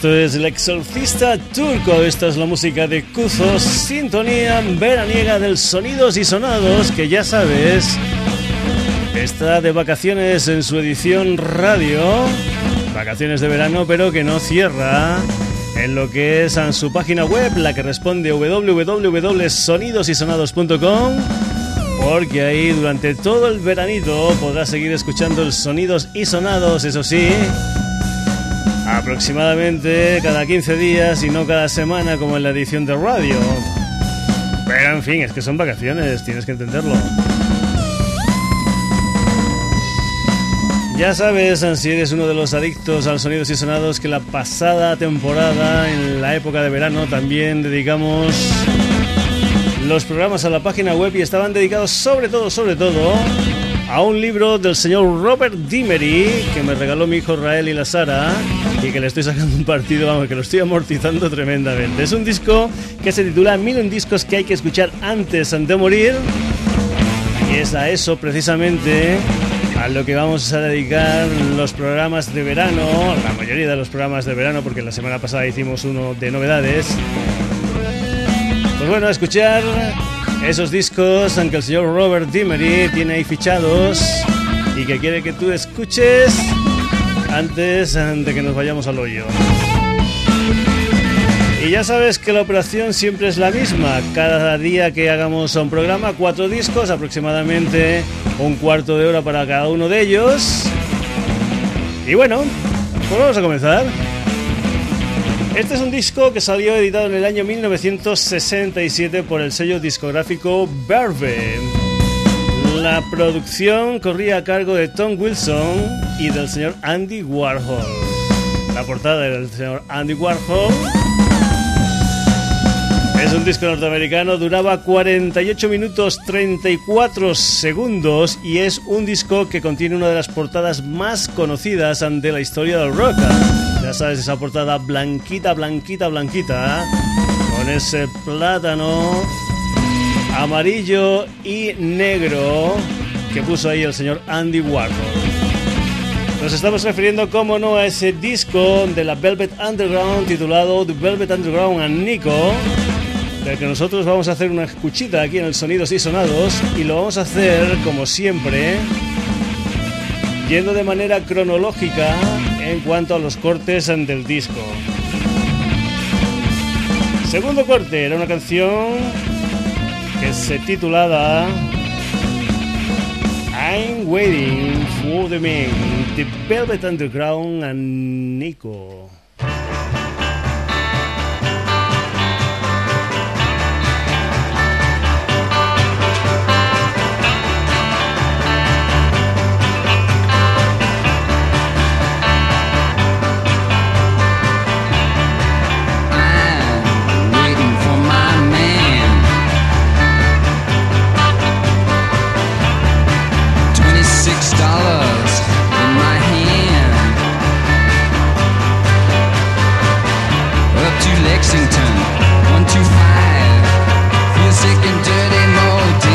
Esto es el exorcista turco, esta es la música de Kuzos, sintonía veraniega del Sonidos y Sonados, que ya sabes, está de vacaciones en su edición radio, vacaciones de verano, pero que no cierra en lo que es en su página web, la que responde www.sonidosysonados.com, porque ahí durante todo el veranito podrás seguir escuchando el Sonidos y Sonados, eso sí aproximadamente cada 15 días y no cada semana como en la edición de radio. Pero en fin, es que son vacaciones, tienes que entenderlo. Ya sabes, si eres uno de los adictos al sonidos y sonados, que la pasada temporada, en la época de verano, también dedicamos los programas a la página web y estaban dedicados sobre todo, sobre todo, a un libro del señor Robert Dimery que me regaló mi hijo Rael y la Sara y que le estoy sacando un partido, vamos, que lo estoy amortizando tremendamente. Es un disco que se titula Mil discos que hay que escuchar antes de morir y es a eso precisamente a lo que vamos a dedicar los programas de verano, la mayoría de los programas de verano, porque la semana pasada hicimos uno de novedades. Pues bueno, a escuchar esos discos, aunque el señor Robert Dimery tiene ahí fichados y que quiere que tú escuches antes de que nos vayamos al hoyo. Y ya sabes que la operación siempre es la misma. Cada día que hagamos un programa, cuatro discos, aproximadamente un cuarto de hora para cada uno de ellos. Y bueno, pues vamos a comenzar. Este es un disco que salió editado en el año 1967 por el sello discográfico Verve. La producción corría a cargo de Tom Wilson y del señor Andy Warhol. La portada del señor Andy Warhol. Es un disco norteamericano, duraba 48 minutos 34 segundos y es un disco que contiene una de las portadas más conocidas de la historia del rock. Ya sabes, esa portada blanquita, blanquita, blanquita, con ese plátano amarillo y negro que puso ahí el señor Andy Warhol. Nos estamos refiriendo, como no, a ese disco de la Velvet Underground titulado The Velvet Underground and Nico, del que nosotros vamos a hacer una escuchita aquí en el Sonidos y Sonados y lo vamos a hacer, como siempre, yendo de manera cronológica en cuanto a los cortes del disco. Segundo corte era una canción que se titulaba I'm Waiting for the Man, The Velvet Underground and Nico. dollars in my hand. Up to Lexington, 125. Feel sick and dirty, moldy.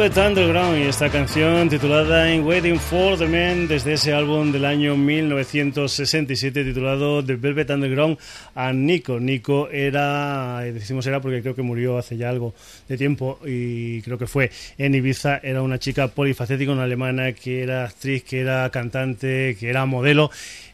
Velvet Underground y esta canción titulada In Waiting for the Man desde ese álbum del año 1967 titulado The Velvet Underground a Nico. Nico era, decimos era porque creo que murió hace ya algo de tiempo y creo que fue en Ibiza, era una chica polifacética, una alemana que era actriz, que era cantante, que era modelo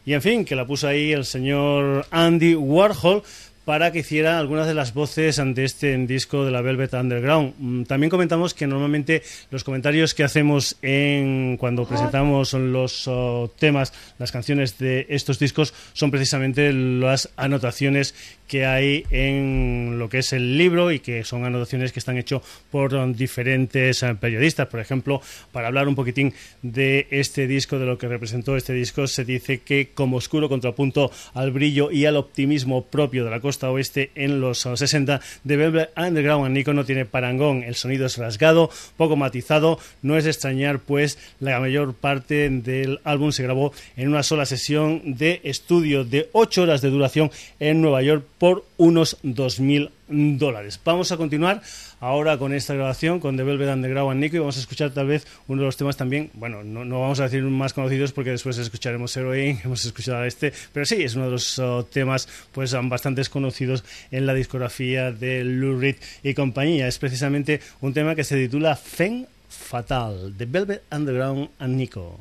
y en fin, que la puso ahí el señor Andy Warhol para que hiciera algunas de las voces ante este disco de la Velvet Underground. Mm, también comentamos que normalmente los comentarios que hacemos en cuando presentamos los oh, temas, las canciones de estos discos son precisamente las anotaciones que hay en lo que es el libro y que son anotaciones que están hechas por diferentes eh, periodistas. Por ejemplo, para hablar un poquitín de este disco, de lo que representó este disco, se dice que como oscuro contrapunto al brillo y al optimismo propio de la costa oeste en los 60 de Velvet Underground, Nico no tiene parangón. El sonido es rasgado, poco matizado. No es extrañar, pues la mayor parte del álbum se grabó en una sola sesión de estudio de 8 horas de duración en Nueva York por unos 2.000 dólares. Vamos a continuar ahora con esta grabación con The Velvet Underground and Nico y vamos a escuchar tal vez uno de los temas también, bueno, no, vamos a decir más conocidos porque después escucharemos Heroin, hemos escuchado este, pero sí, es uno de los oh, temas pues bastante conocidos en la discografía de Lou Reed y compañía. Es precisamente un tema que se titula Fen Fatal, The Velvet Underground and Nico.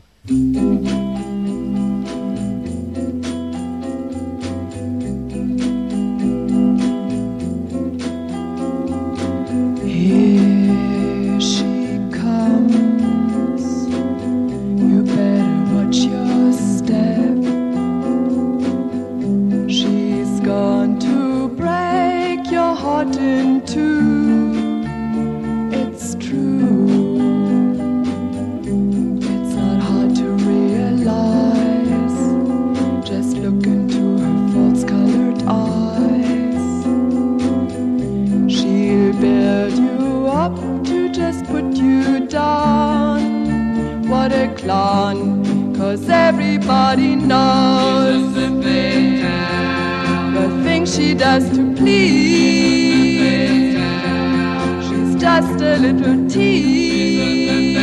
lawn. Cause everybody knows the thing she does to please. She's just a little tease.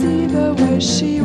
See the way she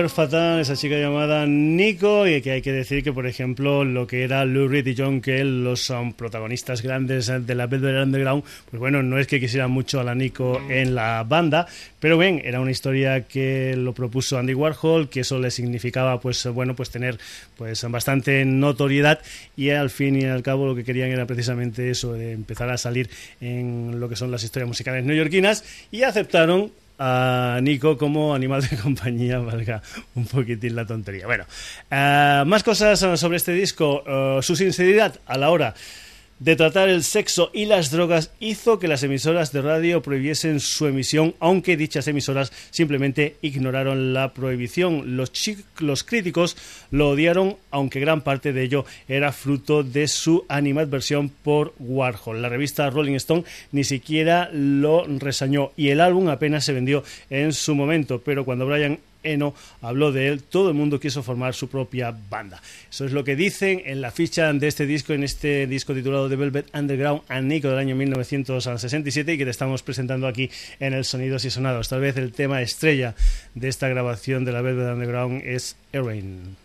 mujer fatal, esa chica llamada Nico, y que hay que decir que, por ejemplo, lo que era Lou Reed y John Kell, los son protagonistas grandes de la Velvet Underground, pues bueno, no es que quisieran mucho a la Nico en la banda, pero bien, era una historia que lo propuso Andy Warhol, que eso le significaba, pues bueno, pues tener pues bastante notoriedad y al fin y al cabo lo que querían era precisamente eso, de empezar a salir en lo que son las historias musicales neoyorquinas y aceptaron a Nico como animal de compañía, valga un poquitín la tontería. Bueno, eh, más cosas sobre este disco. Eh, su sinceridad a la hora de tratar el sexo y las drogas hizo que las emisoras de radio prohibiesen su emisión, aunque dichas emisoras simplemente ignoraron la prohibición. Los, los críticos lo odiaron, aunque gran parte de ello era fruto de su animadversión por Warhol. La revista Rolling Stone ni siquiera lo resañó y el álbum apenas se vendió en su momento, pero cuando Brian Eno habló de él, todo el mundo quiso formar su propia banda. Eso es lo que dicen en la ficha de este disco, en este disco titulado The Velvet Underground and Nico del año 1967 y que te estamos presentando aquí en el Sonidos y Sonados. Tal vez el tema estrella de esta grabación de la Velvet Underground es Erin.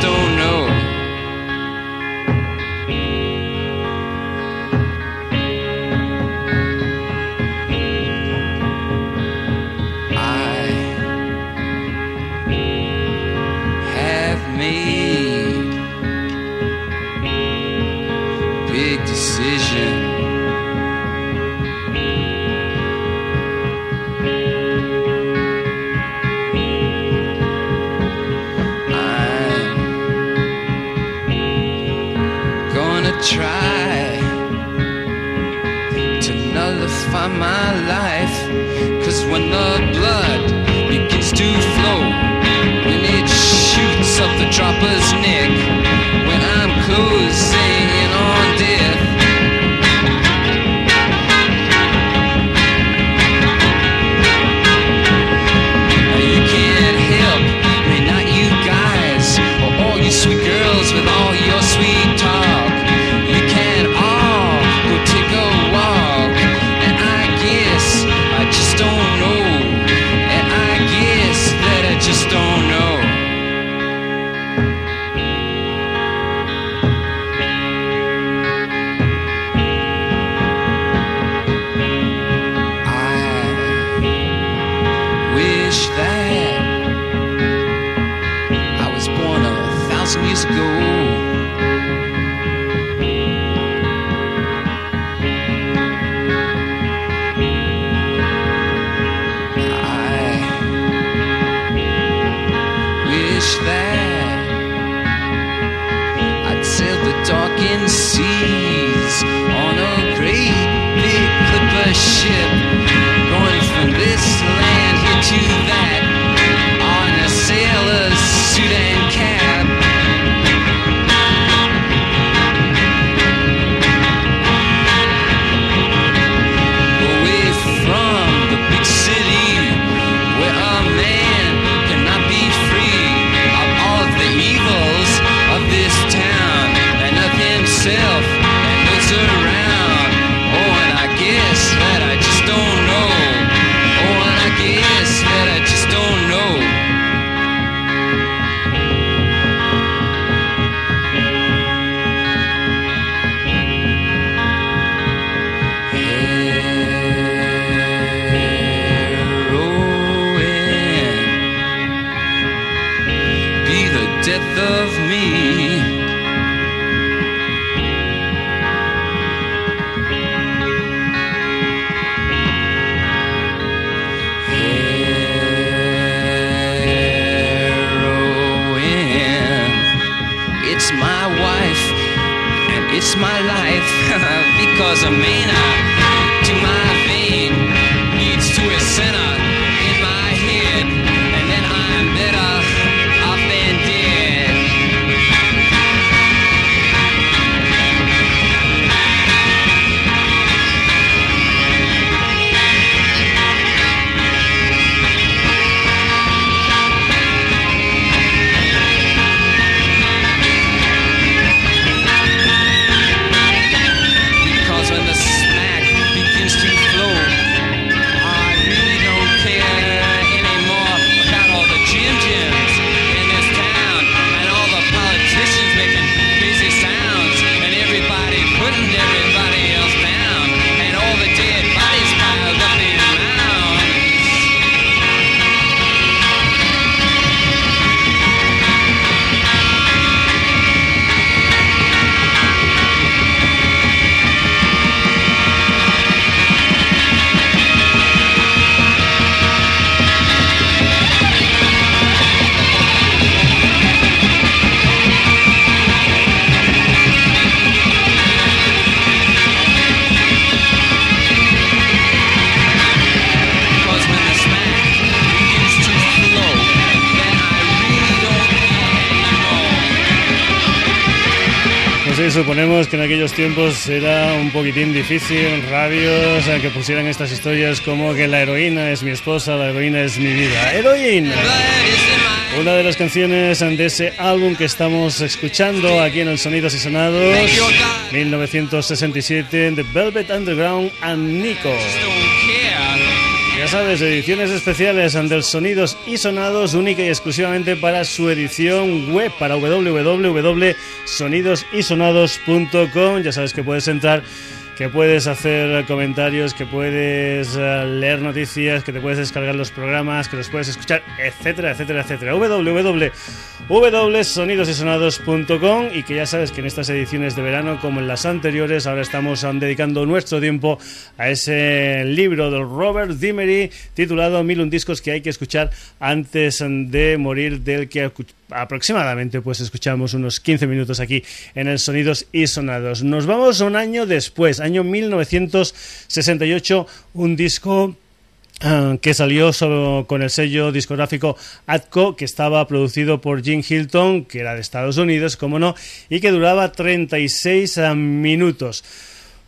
stone. Suponemos que en aquellos tiempos era un poquitín difícil en radios eh, que pusieran estas historias como que la heroína es mi esposa, la heroína es mi vida. ¡Heroína! Una de las canciones de ese álbum que estamos escuchando aquí en el Sonidos y Sonados, 1967, The Velvet Underground and Nico. Sabes, ediciones especiales del Sonidos y Sonados, única y exclusivamente para su edición web, para www.sonidosysonados.com. Ya sabes que puedes entrar, que puedes hacer comentarios, que puedes eh, leer noticias, que te puedes descargar los programas, que los puedes escuchar, etcétera, etcétera, etcétera. www.sonidosysonados.com y que ya sabes que en estas ediciones de verano, como en las anteriores, ahora estamos dedicando nuestro tiempo a ese libro del Robert Dimery titulado Mil un discos que hay que escuchar antes de morir, del que aproximadamente pues escuchamos unos 15 minutos aquí en el Sonidos y Sonados. Nos vamos un año después, año 1968, un disco ah, que salió solo con el sello discográfico Atco, que estaba producido por Jim Hilton, que era de Estados Unidos, como no, y que duraba 36 ah, minutos.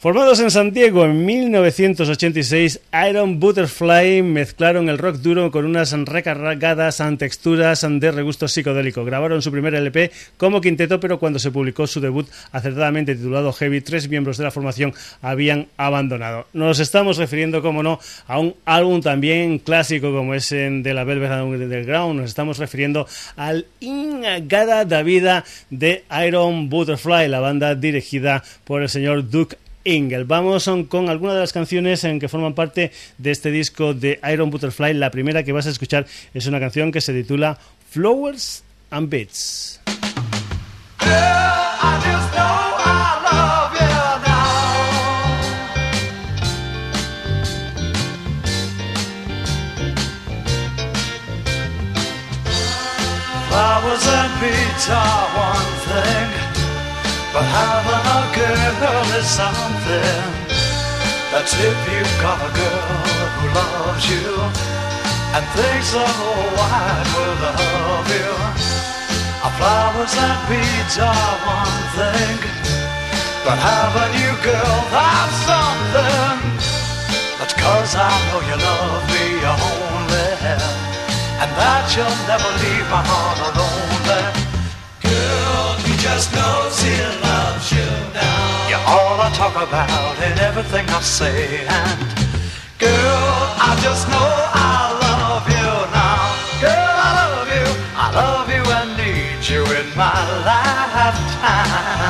Formados en San Diego en 1986, Iron Butterfly mezclaron el rock duro con unas recargadas texturas de regusto psicodélico. Grabaron su primer LP como quinteto, pero cuando se publicó su debut acertadamente titulado Heavy, tres miembros de la formación habían abandonado. Nos estamos refiriendo, como no, a un álbum también clásico como es de la Velvet Underground. Nos estamos refiriendo al Ingada da Vida de Iron Butterfly, la banda dirigida por el señor Duke Ingel. Vamos on, con algunas de las canciones en que forman parte de este disco de Iron Butterfly. La primera que vas a escuchar es una canción que se titula Flowers and Beats. Flowers and beats are one thing, but girl is something. That's if you've got a girl who loves you and thinks the whole wide world of you. Our flowers and beads are one thing, but having you, girl, that's something. That's cause I know you love me only, and that you'll never leave my heart alone. You just knows he loves you now. You're all I talk about in everything I say, and girl, I just know I love you now. Girl, I love you, I love you and need you in my lifetime.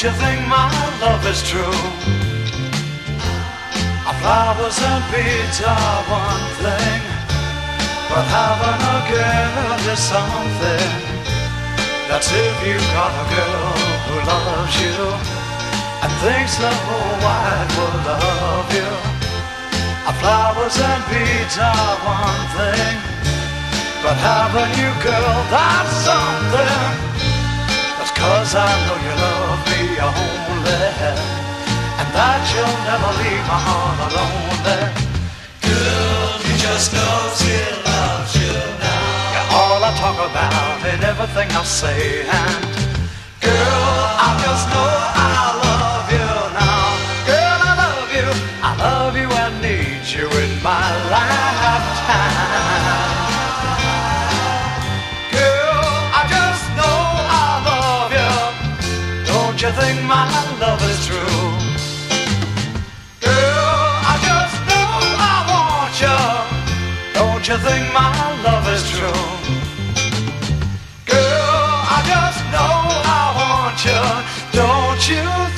Don't you think my love is true? Flowers and beads are one thing, but having a girl is something. That's if you've got a girl who loves you and thinks the whole world of you. Our flowers and beads are one thing, but having you, girl, that's something. That's cause I know you love me only, and that you'll never leave my heart alone. Girl, you just know she loves you now. You're all I talk about and everything I say, and girl, I just know I you think my love is true? Girl, I just know I want you. Don't you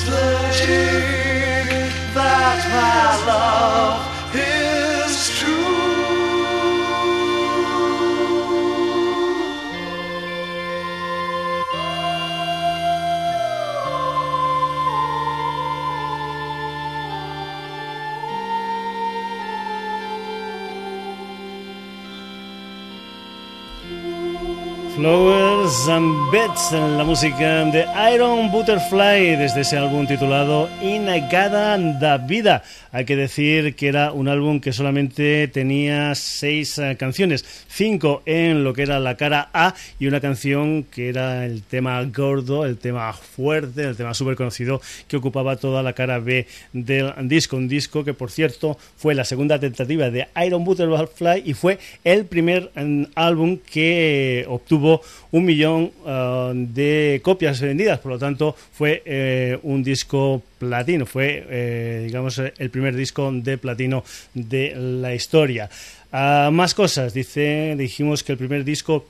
floweth. Flowers and Beds, la música de Iron Butterfly desde ese álbum titulado Inagada da Vida. Hay que decir que era un álbum que solamente tenía seis eh, canciones, cinco en lo que era la cara A y una canción que era el tema gordo, el tema fuerte, el tema súper conocido que ocupaba toda la cara B del disco. Un disco que, por cierto, fue la segunda tentativa de Iron Butterfly y fue el primer mm, álbum que obtuvo un millón uh, de copias vendidas, por lo tanto fue eh, un disco platino, fue eh, digamos el primer disco de platino de la historia. Uh, más cosas, dice, dijimos que el primer disco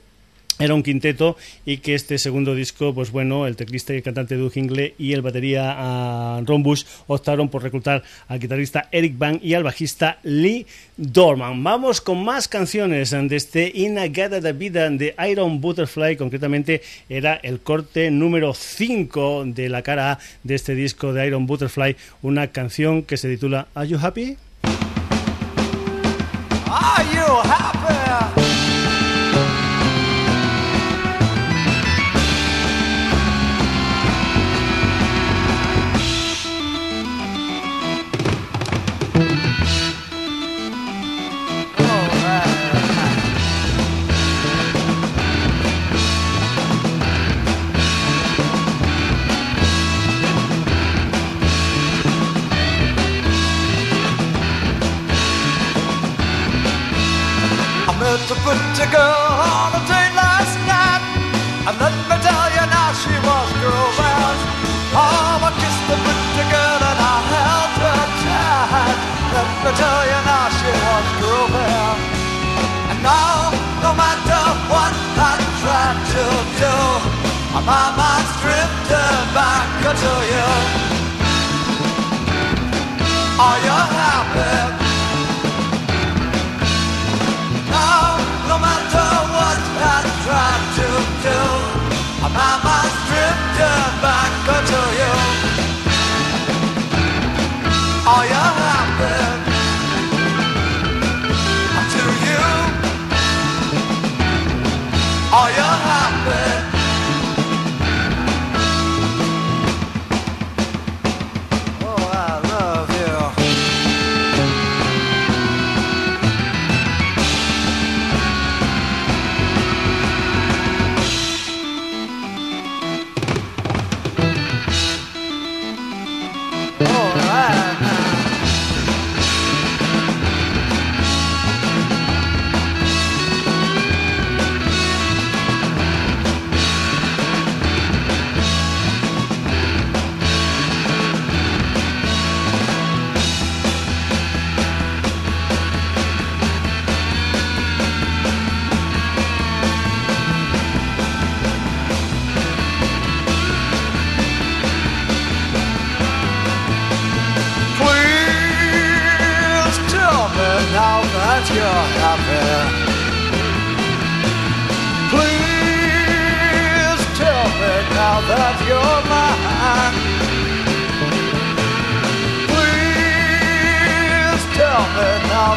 era un quinteto y que este segundo disco, pues bueno, el teclista y el cantante Doug Hingle y el batería uh, Ron Bush optaron por reclutar al guitarrista Eric Bang y al bajista Lee Dorman. Vamos con más canciones de este Inagada de Vida de Iron Butterfly, concretamente era el corte número 5 de la cara de este disco de Iron Butterfly, una canción que se titula Are You Happy? Are you happy?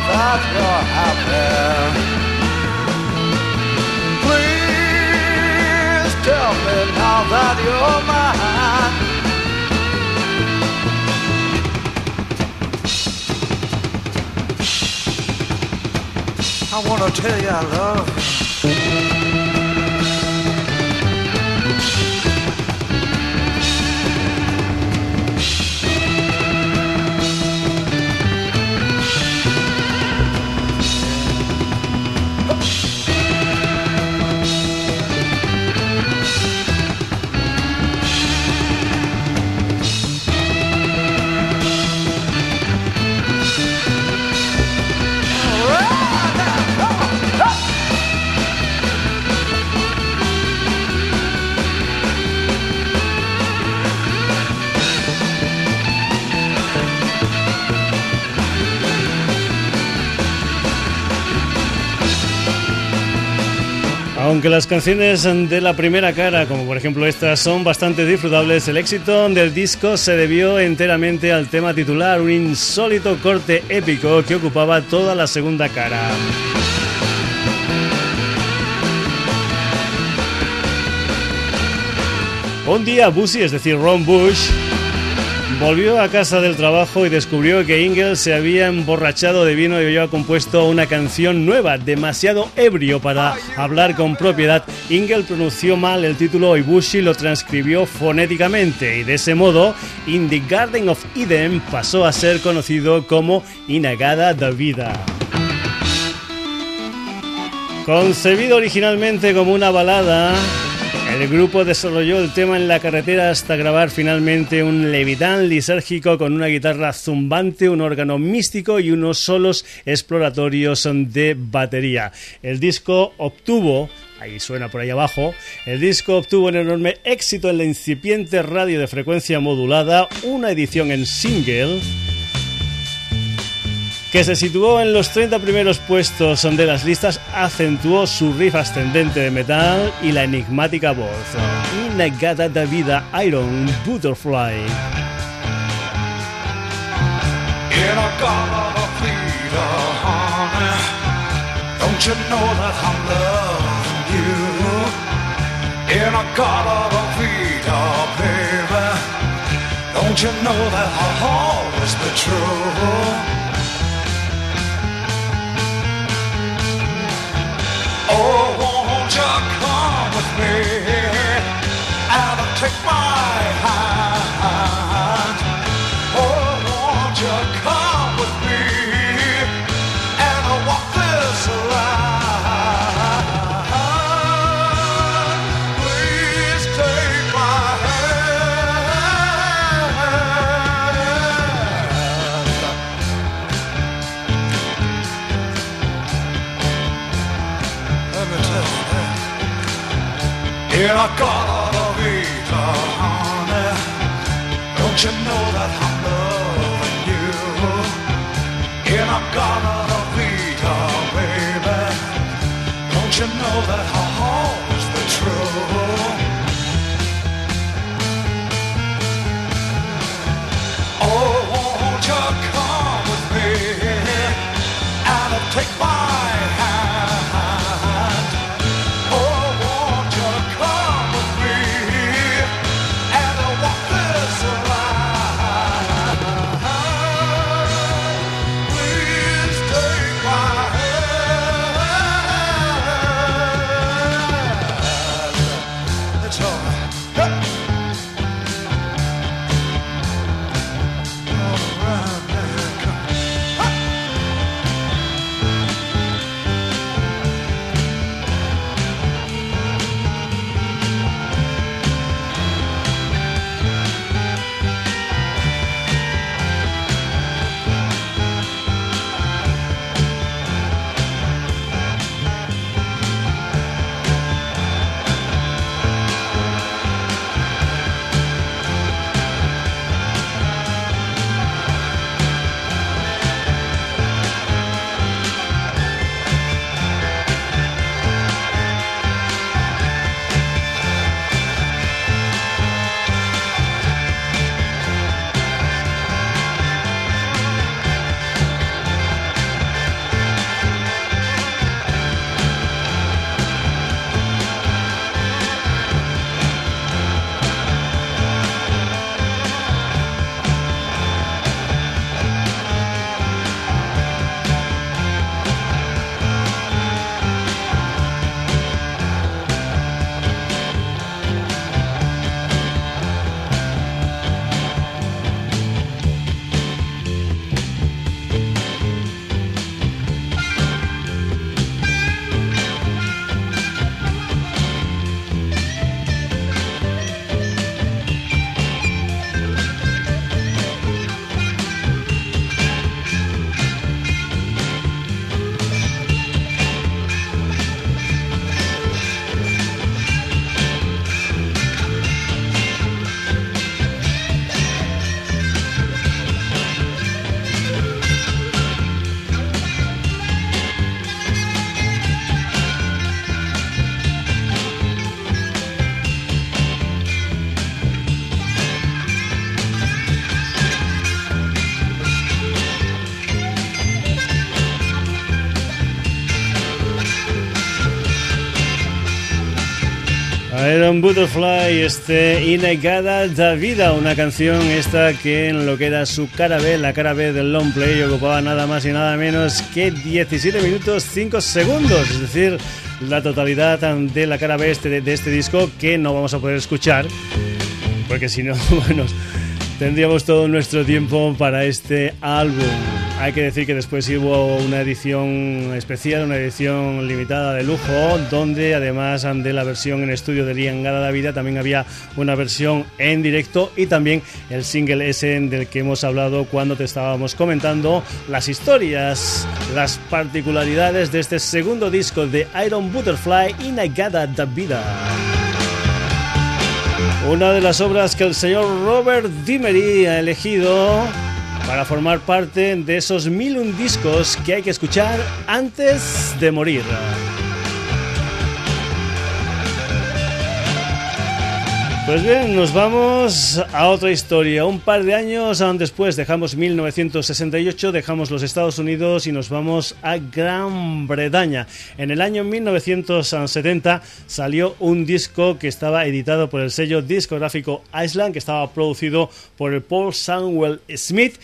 That you're happy. Please tell me now that you're mine. I wanna tell you I love you. Aunque las canciones de la primera cara, como por ejemplo estas, son bastante disfrutables, el éxito del disco se debió enteramente al tema titular, un insólito corte épico que ocupaba toda la segunda cara. Un día Busy, es decir, Ron Bush, Volvió a casa del trabajo y descubrió que Ingel se había emborrachado de vino y había compuesto una canción nueva, demasiado ebrio para hablar con propiedad. Ingel pronunció mal el título y Bushi lo transcribió fonéticamente y de ese modo In the Garden of Eden pasó a ser conocido como Inagada da Vida. Concebido originalmente como una balada, el grupo desarrolló el tema en la carretera hasta grabar finalmente un levitán lisérgico con una guitarra zumbante, un órgano místico y unos solos exploratorios de batería. El disco obtuvo ahí suena por ahí abajo, el disco obtuvo un enorme éxito en la incipiente radio de frecuencia modulada, una edición en single que se situó en los 30 primeros puestos de las listas, acentuó su riff ascendente de metal y la enigmática voz. Inagada da vida Iron Butterfly. Don't you know that I'll always be true? Oh, In a garden of Eden, honey, don't you know that I'm loving you? In a garden of Eden, baby, don't you know that I'll toy. Iron Butterfly, este Inegada da Vida, una canción esta que en lo que era su cara B, la cara B del long play, ocupaba nada más y nada menos que 17 minutos 5 segundos, es decir, la totalidad de la cara B este, de este disco que no vamos a poder escuchar, porque si no, bueno, tendríamos todo nuestro tiempo para este álbum. Hay que decir que después hubo una edición especial, una edición limitada de lujo, donde además de la versión en estudio de Lian Gala Vida, también había una versión en directo y también el single ese del que hemos hablado cuando te estábamos comentando las historias, las particularidades de este segundo disco de Iron Butterfly y Nagada da Vida. Una de las obras que el señor Robert Dimery ha elegido para formar parte de esos mil un discos que hay que escuchar antes de morir. Pues bien, nos vamos a otra historia. Un par de años después dejamos 1968, dejamos los Estados Unidos y nos vamos a Gran Bretaña. En el año 1970 salió un disco que estaba editado por el sello discográfico Island, que estaba producido por el Paul Samuel Smith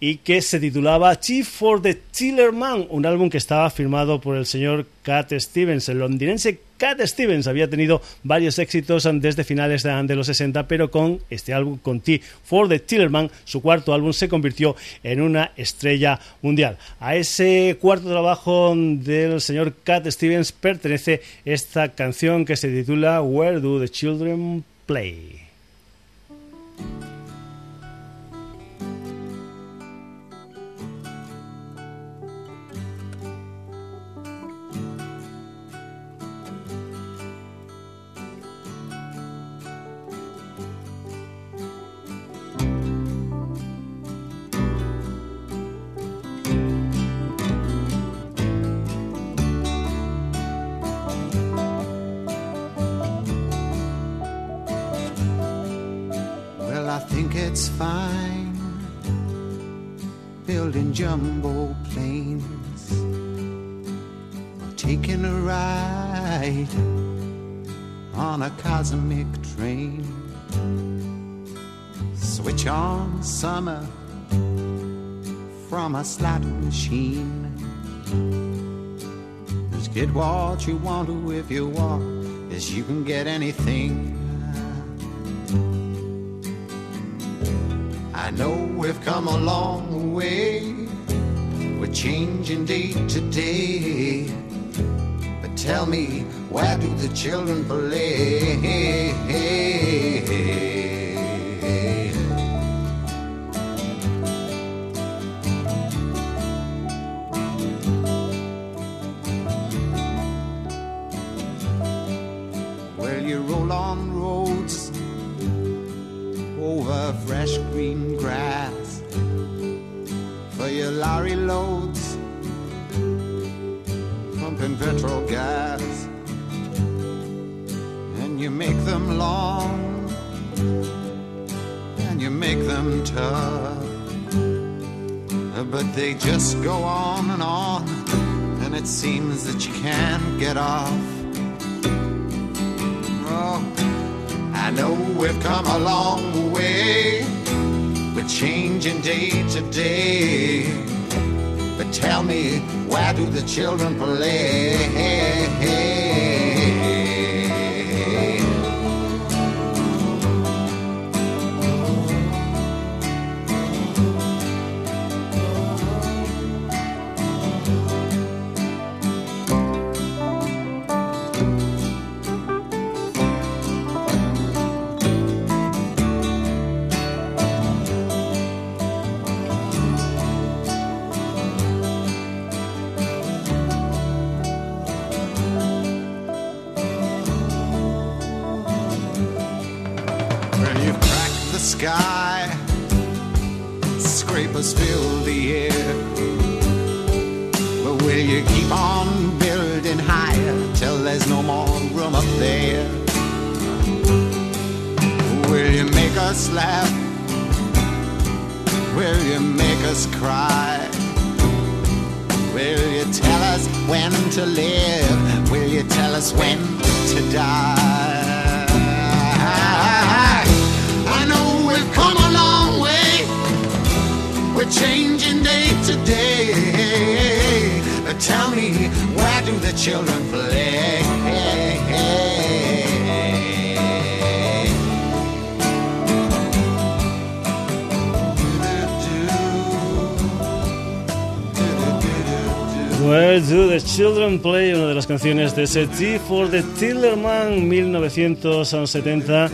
y que se titulaba Chief for the Tillerman, un álbum que estaba firmado por el señor Cat Stevens, el londinense Cat Stevens había tenido varios éxitos desde finales de los 60, pero con este álbum, con T for the Tillerman, su cuarto álbum se convirtió en una estrella mundial. A ese cuarto trabajo del señor Cat Stevens pertenece esta canción que se titula Where Do the Children Play? Building jumbo planes or taking a ride on a cosmic train. Switch on summer from a slot machine. Just get what you want to if you want, as you can get anything I know we've come a long way. Changing day to day. But tell me, where do the children play? Children play? Canciones de ese T for the Tillerman 1970.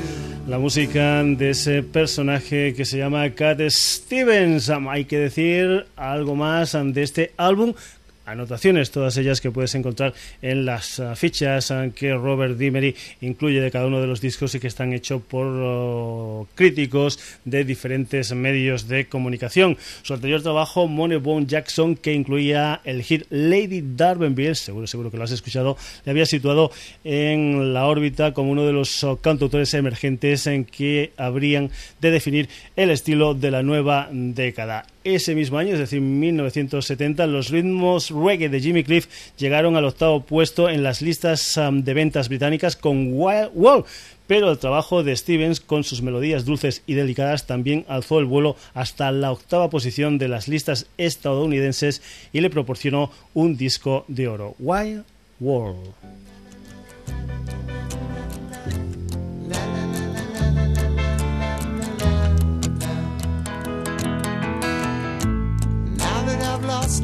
La música de ese personaje que se llama Cat Stevens. Hay que decir algo más de este álbum anotaciones, todas ellas que puedes encontrar en las uh, fichas uh, que Robert Dimery incluye de cada uno de los discos y que están hechos por uh, críticos de diferentes medios de comunicación. Su anterior trabajo, Moneybone Jackson, que incluía el hit Lady Darbenville, seguro, seguro que lo has escuchado, le había situado en la órbita como uno de los cantautores emergentes en que habrían de definir el estilo de la nueva década ese mismo año, es decir, 1970, los ritmos reggae de Jimmy Cliff llegaron al octavo puesto en las listas um, de ventas británicas con Wild Wall. Pero el trabajo de Stevens, con sus melodías dulces y delicadas, también alzó el vuelo hasta la octava posición de las listas estadounidenses y le proporcionó un disco de oro. Wild World.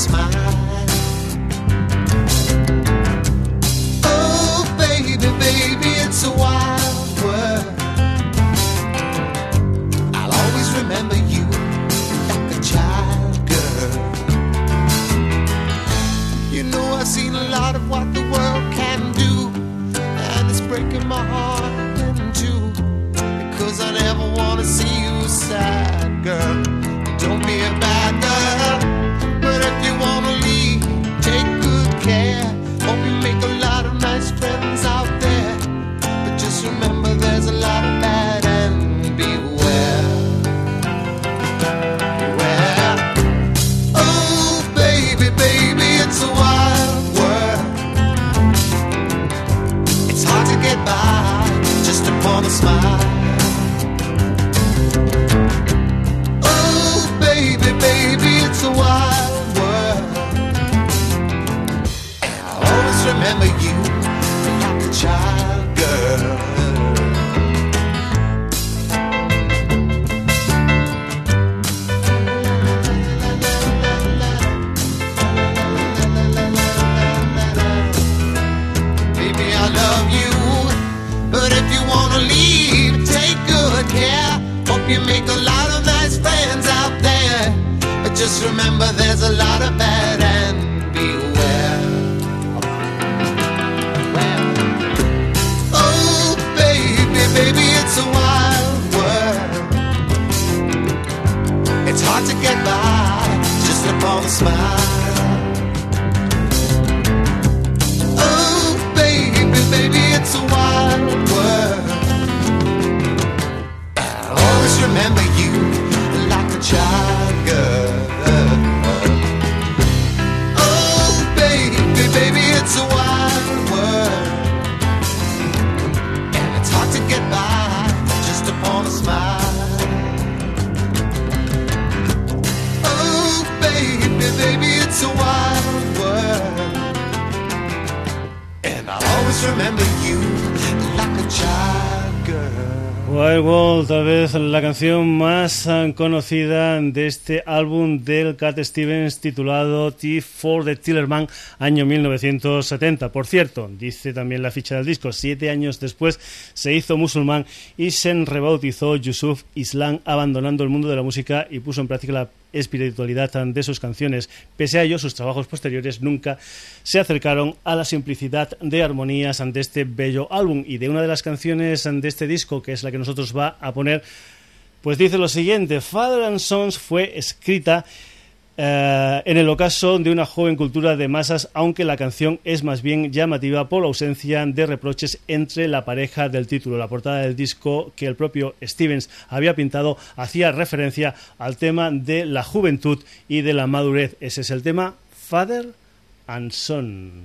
Smile. Oh, baby, baby, it's a wild world. I'll always remember you like a child girl. You know, I've seen a lot of what the world can do, and it's breaking my heart in two. Because I never want to see you sad, you make a lot of nice friends out there. But just remember there's a lot of bad and beware. Oh, baby, baby, it's a wild world. It's hard to get by just upon a smile. Oh, baby, baby, it's a wild remember you like a child girl. Oh, baby, baby, it's a wild world. And it's hard to get by just upon a smile. Oh, baby, baby, it's a wild world. And I'll always remember you like a child. Wild World, tal vez la canción más conocida de este álbum del Cat Stevens titulado T for the Tillerman, año 1970. Por cierto, dice también la ficha del disco, siete años después se hizo musulmán y se rebautizó Yusuf Islam, abandonando el mundo de la música y puso en práctica la espiritualidad de sus canciones. Pese a ello, sus trabajos posteriores nunca se acercaron a la simplicidad de armonías ante este bello álbum. Y de una de las canciones de este disco, que es la que nosotros va a poner, pues dice lo siguiente, Father and Sons fue escrita eh, en el ocaso de una joven cultura de masas, aunque la canción es más bien llamativa por la ausencia de reproches entre la pareja del título. La portada del disco que el propio Stevens había pintado hacía referencia al tema de la juventud y de la madurez. Ese es el tema Father and Son.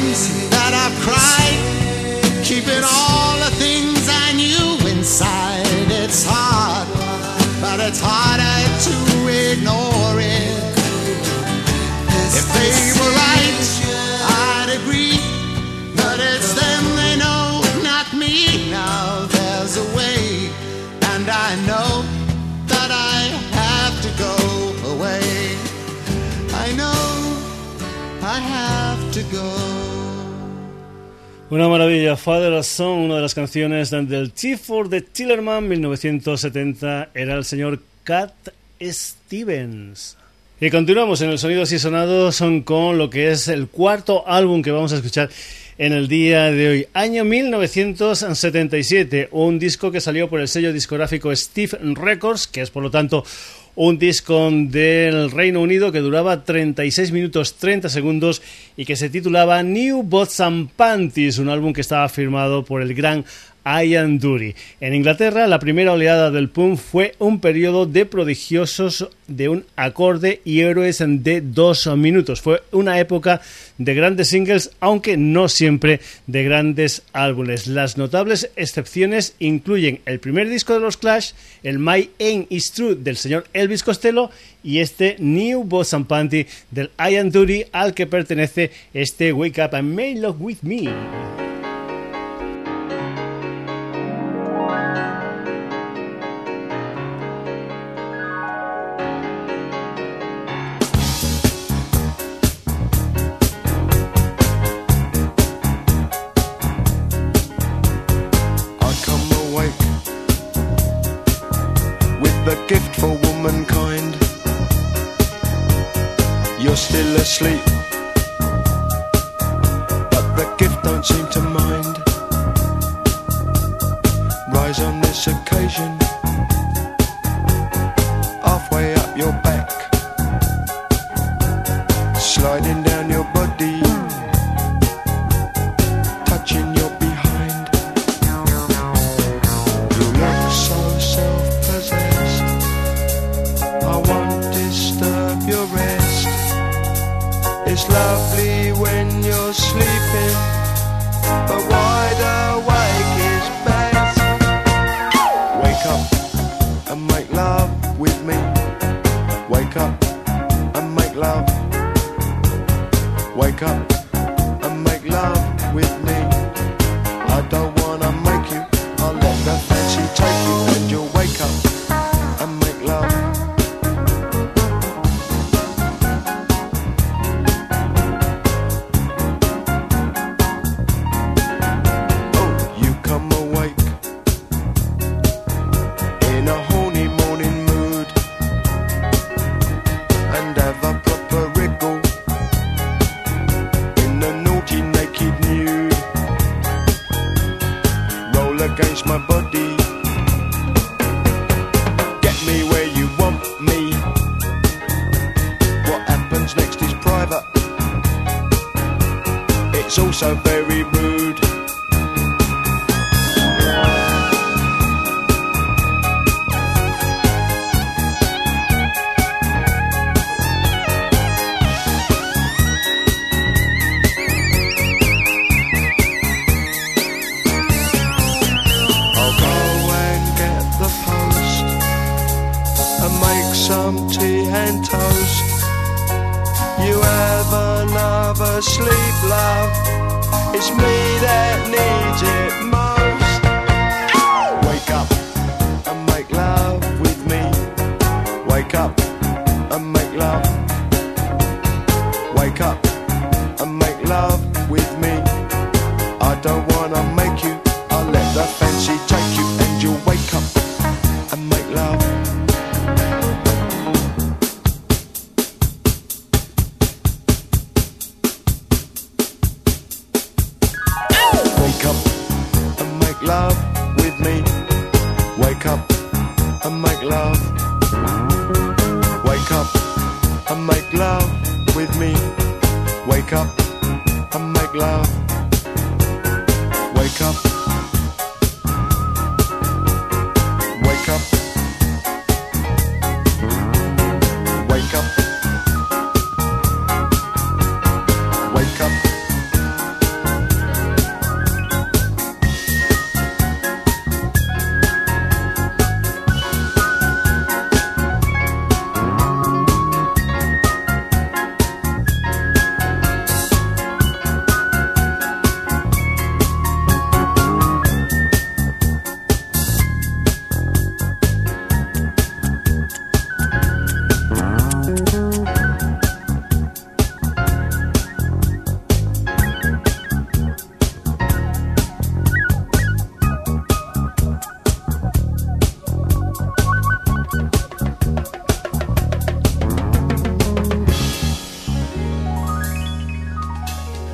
times that I've cried, keeping all the things I knew inside. It's hard, but it's harder to ignore it. If they were right, I'd agree, but it's them they know, not me. Now there's a way, and I know Una maravilla, Father Son, una de las canciones del Chief for the Tillerman 1970, era el señor Cat Stevens. Y continuamos en el Sonidos y Sonados son con lo que es el cuarto álbum que vamos a escuchar en el día de hoy. Año 1977, un disco que salió por el sello discográfico Steve Records, que es por lo tanto un disco del Reino Unido que duraba 36 minutos 30 segundos y que se titulaba New Bots and Panties, un álbum que estaba firmado por el gran Ian Dury. En Inglaterra, la primera oleada del punk fue un periodo de prodigiosos de un acorde y héroes de dos minutos. Fue una época de grandes singles, aunque no siempre de grandes álbumes. Las notables excepciones incluyen el primer disco de los Clash, el My Aim Is True del señor Elvis Costello y este New Boss and Panty del Ian Dury al que pertenece este Wake Up and May Love With Me.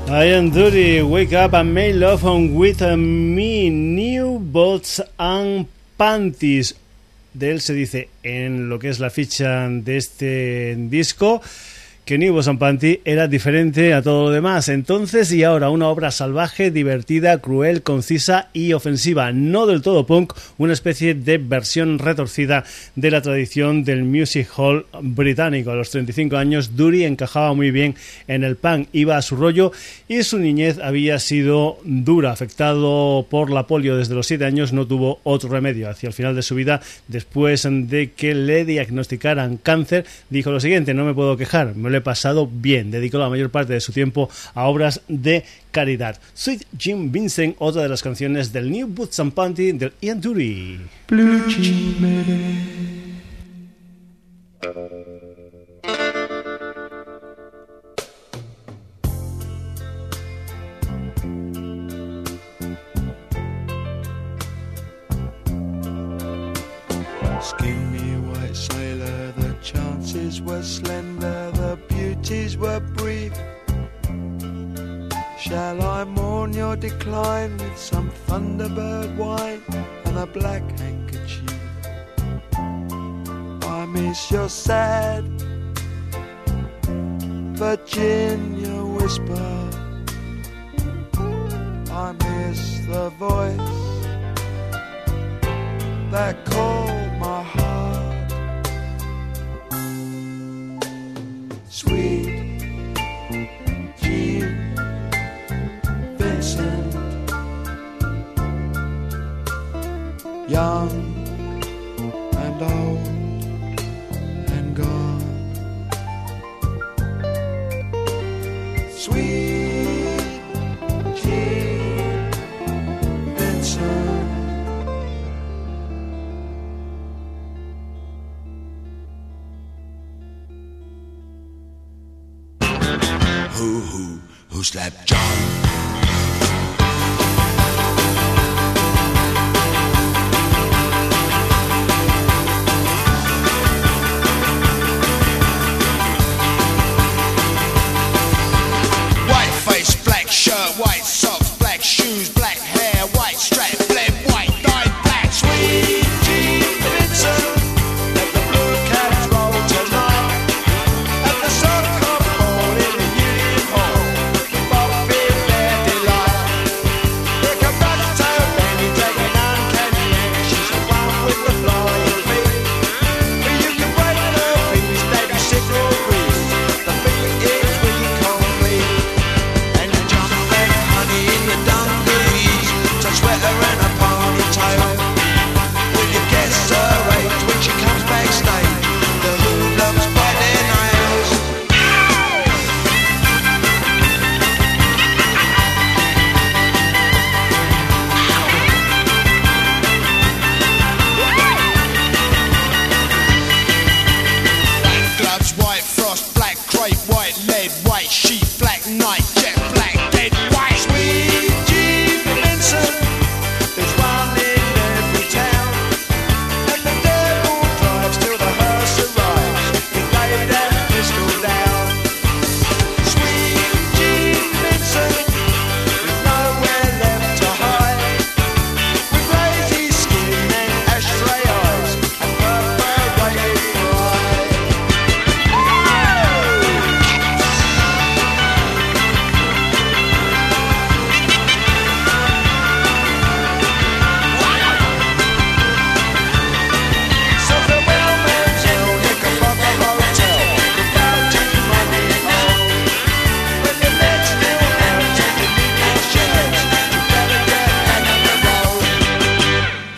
I am duty, wake up and make love on with uh, me, new bots and panties. De él se dice en lo que es la ficha de este disco que New Panty era diferente a todo lo demás. Entonces y ahora una obra salvaje, divertida, cruel, concisa y ofensiva. No del todo punk, una especie de versión retorcida de la tradición del music hall británico. A los 35 años, Dury encajaba muy bien en el punk, iba a su rollo y su niñez había sido dura. Afectado por la polio desde los 7 años, no tuvo otro remedio. Hacia el final de su vida, después de que le diagnosticaran cáncer, dijo lo siguiente: No me puedo quejar, me lo pasado bien. Dedicó la mayor parte de su tiempo a obras de caridad. Sweet Jim Vincent, otra de las canciones del New Boots and Panty del Ian Dury. Chances were slender, the beauties were brief. Shall I mourn your decline with some thunderbird wine and a black handkerchief? I miss your sad Virginia whisper. I miss the voice that called Sweet Vincent, young Who, who, who slapped John?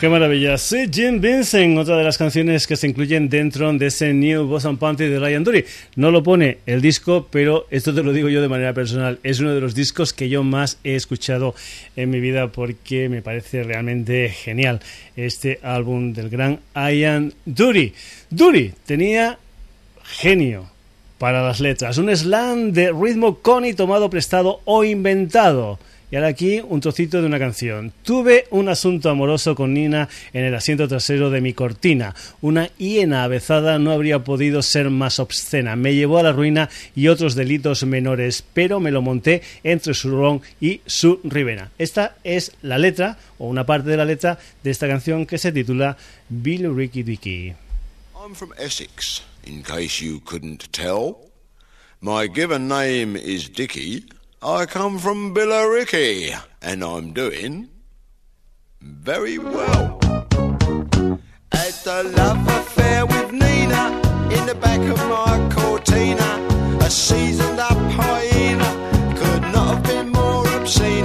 Qué maravilla. Sí, Jim Vincent, otra de las canciones que se incluyen dentro de ese New Boss Panty de Ryan Dury. No lo pone el disco, pero esto te lo digo yo de manera personal. Es uno de los discos que yo más he escuchado en mi vida porque me parece realmente genial este álbum del gran Ian Dury. Dury tenía genio para las letras. Un slam de ritmo coni tomado prestado o inventado. Y ahora aquí un trocito de una canción. Tuve un asunto amoroso con Nina en el asiento trasero de mi cortina. Una hiena avezada no habría podido ser más obscena. Me llevó a la ruina y otros delitos menores, pero me lo monté entre su ron y su ribena. Esta es la letra, o una parte de la letra, de esta canción que se titula Bill Ricky Dicky. Essex, Dicky. I come from Billericay, and I'm doing very well. Had a love affair with Nina in the back of my Cortina. A seasoned up hyena could not have been more obscene.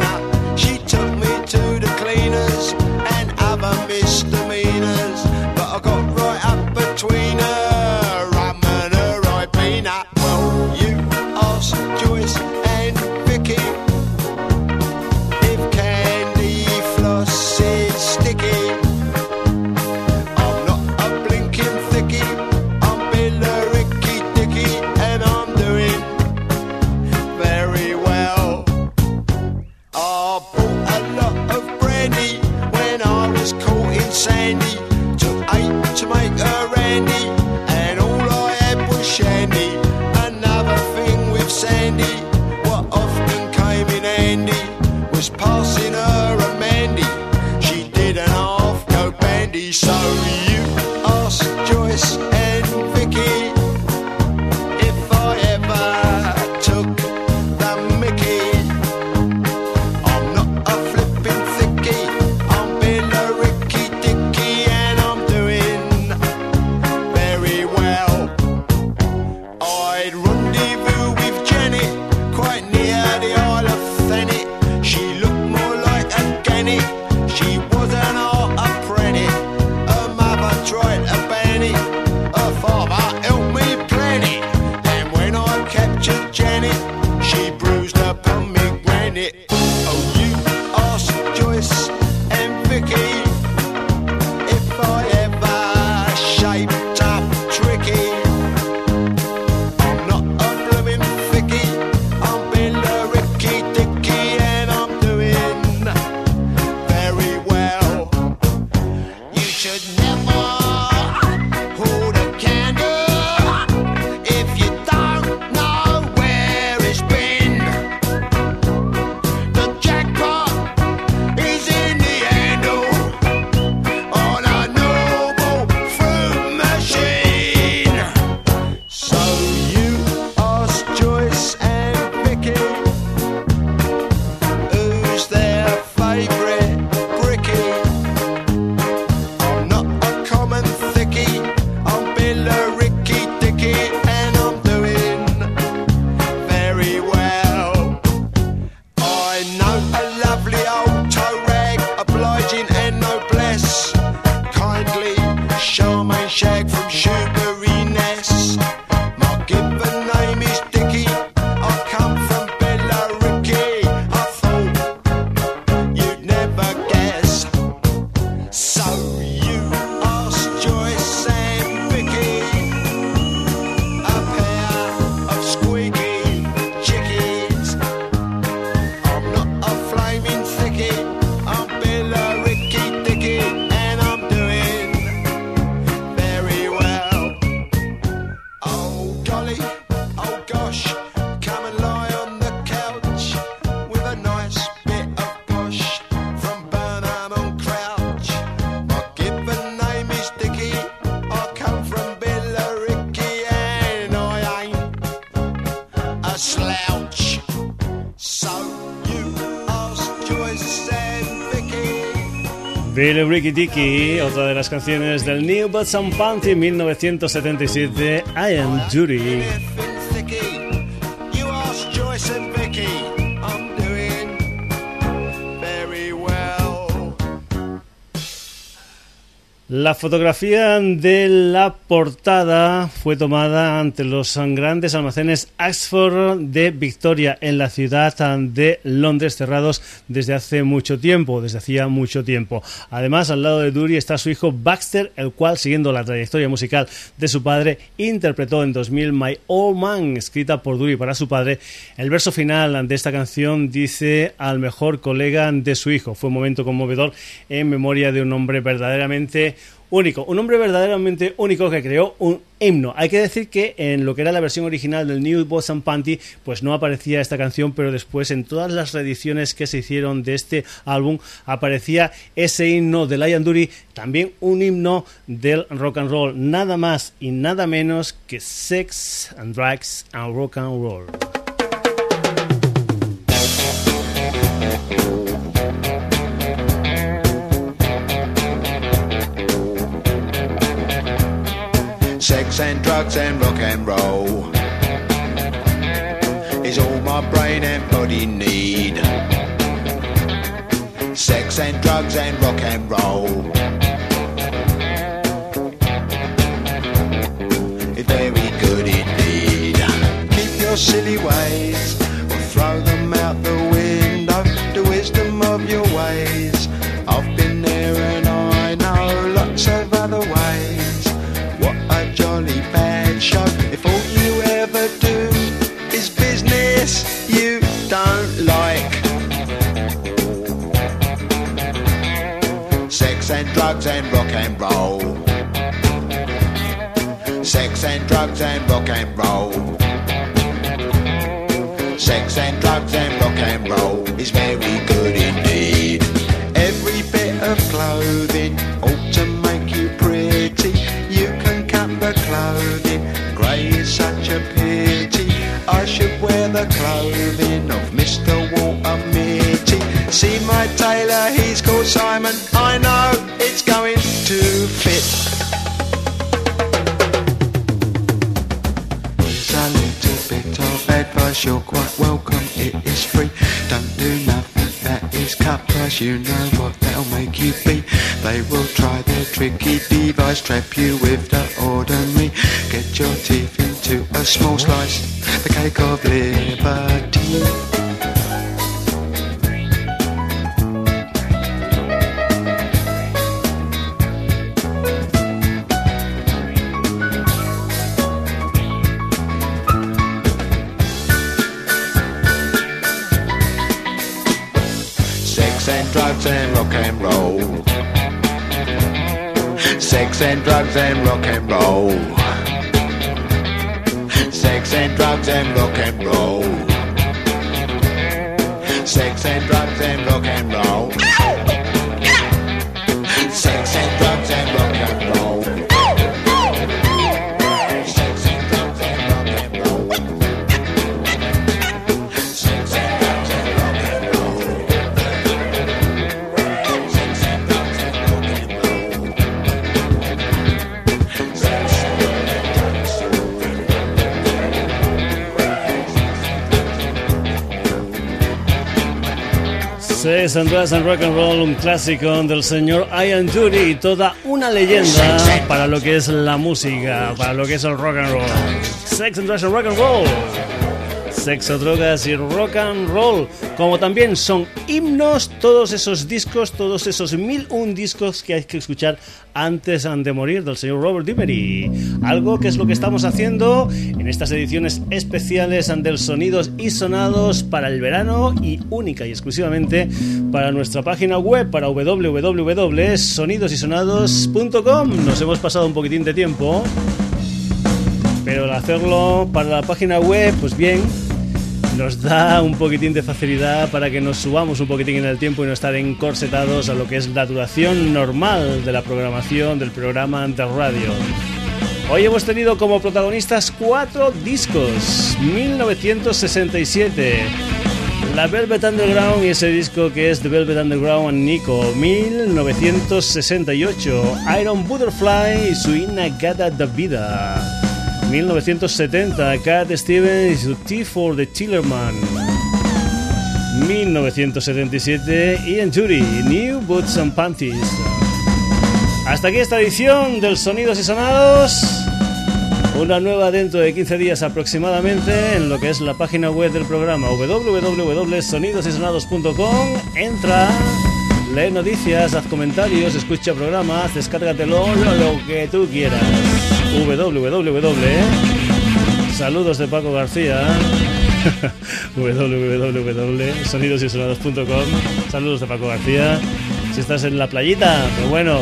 She took me to the cleaners and other misdemeanors, but I got right up between her, Sandy. Took eight to make a Randy, and all I had was shandy. Another thing with Sandy, what often came in handy was passing her a Mandy. She did an half go bandy, so Billy Ricky Dicky, otra de las canciones del New But Some Panty 1977, I Am Judy. La fotografía de la portada fue tomada ante los grandes almacenes Axford de Victoria en la ciudad de Londres cerrados desde hace mucho tiempo, desde hacía mucho tiempo. Además, al lado de Dury está su hijo Baxter, el cual, siguiendo la trayectoria musical de su padre, interpretó en 2000 My Old Man, escrita por Dury para su padre. El verso final de esta canción dice al mejor colega de su hijo. Fue un momento conmovedor en memoria de un hombre verdaderamente único, un hombre verdaderamente único que creó un himno. Hay que decir que en lo que era la versión original del New Boss and Panty, pues no aparecía esta canción, pero después en todas las reediciones que se hicieron de este álbum aparecía ese himno de Lion Dury, también un himno del rock and roll, nada más y nada menos que Sex and Drugs and Rock and Roll. Sex and drugs and rock and roll is all my brain and body need. Sex and drugs and rock and roll. Very good indeed. Keep your silly ways or throw them St. Drive. You know what they'll make you be. They will try their tricky device, trap you with Sex and Drugs Rock and Roll, un clásico del señor Ian Dury y toda una leyenda para lo que es la música, para lo que es el rock and roll. Sex and Drugs and Rock and Roll. Sexo, drogas y rock and roll, como también son himnos todos esos discos, todos esos mil un discos que hay que escuchar antes de morir del señor Robert Dimery. Algo que es lo que estamos haciendo en estas ediciones especiales del Sonidos y Sonados para el verano y única y exclusivamente para nuestra página web, para www.sonidosysonados.com. Nos hemos pasado un poquitín de tiempo, pero al hacerlo para la página web, pues bien, nos da un poquitín de facilidad para que nos subamos un poquitín en el tiempo y no estar encorsetados a lo que es la duración normal de la programación del programa de radio. Hoy hemos tenido como protagonistas cuatro discos. 1967, la Velvet Underground y ese disco que es The Velvet Underground and Nico. 1968, Iron Butterfly y su Inagada da Vida. 1970, Cat Stevens y su T for the Tillerman. 1977, Ian Jury, New Boots and Panties. Hasta aquí esta edición del Sonidos y Sonados. Una nueva dentro de 15 días aproximadamente en lo que es la página web del programa www.sonidosysonados.com. Entra, lee noticias, haz comentarios, escucha programas, descárgatelo, lo que tú quieras. Www. Saludos de Paco García. www.sonidosysonados.com. Saludos de Paco García. Si estás en la playita, pero bueno,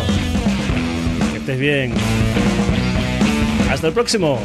estés bien. Hasta el próximo.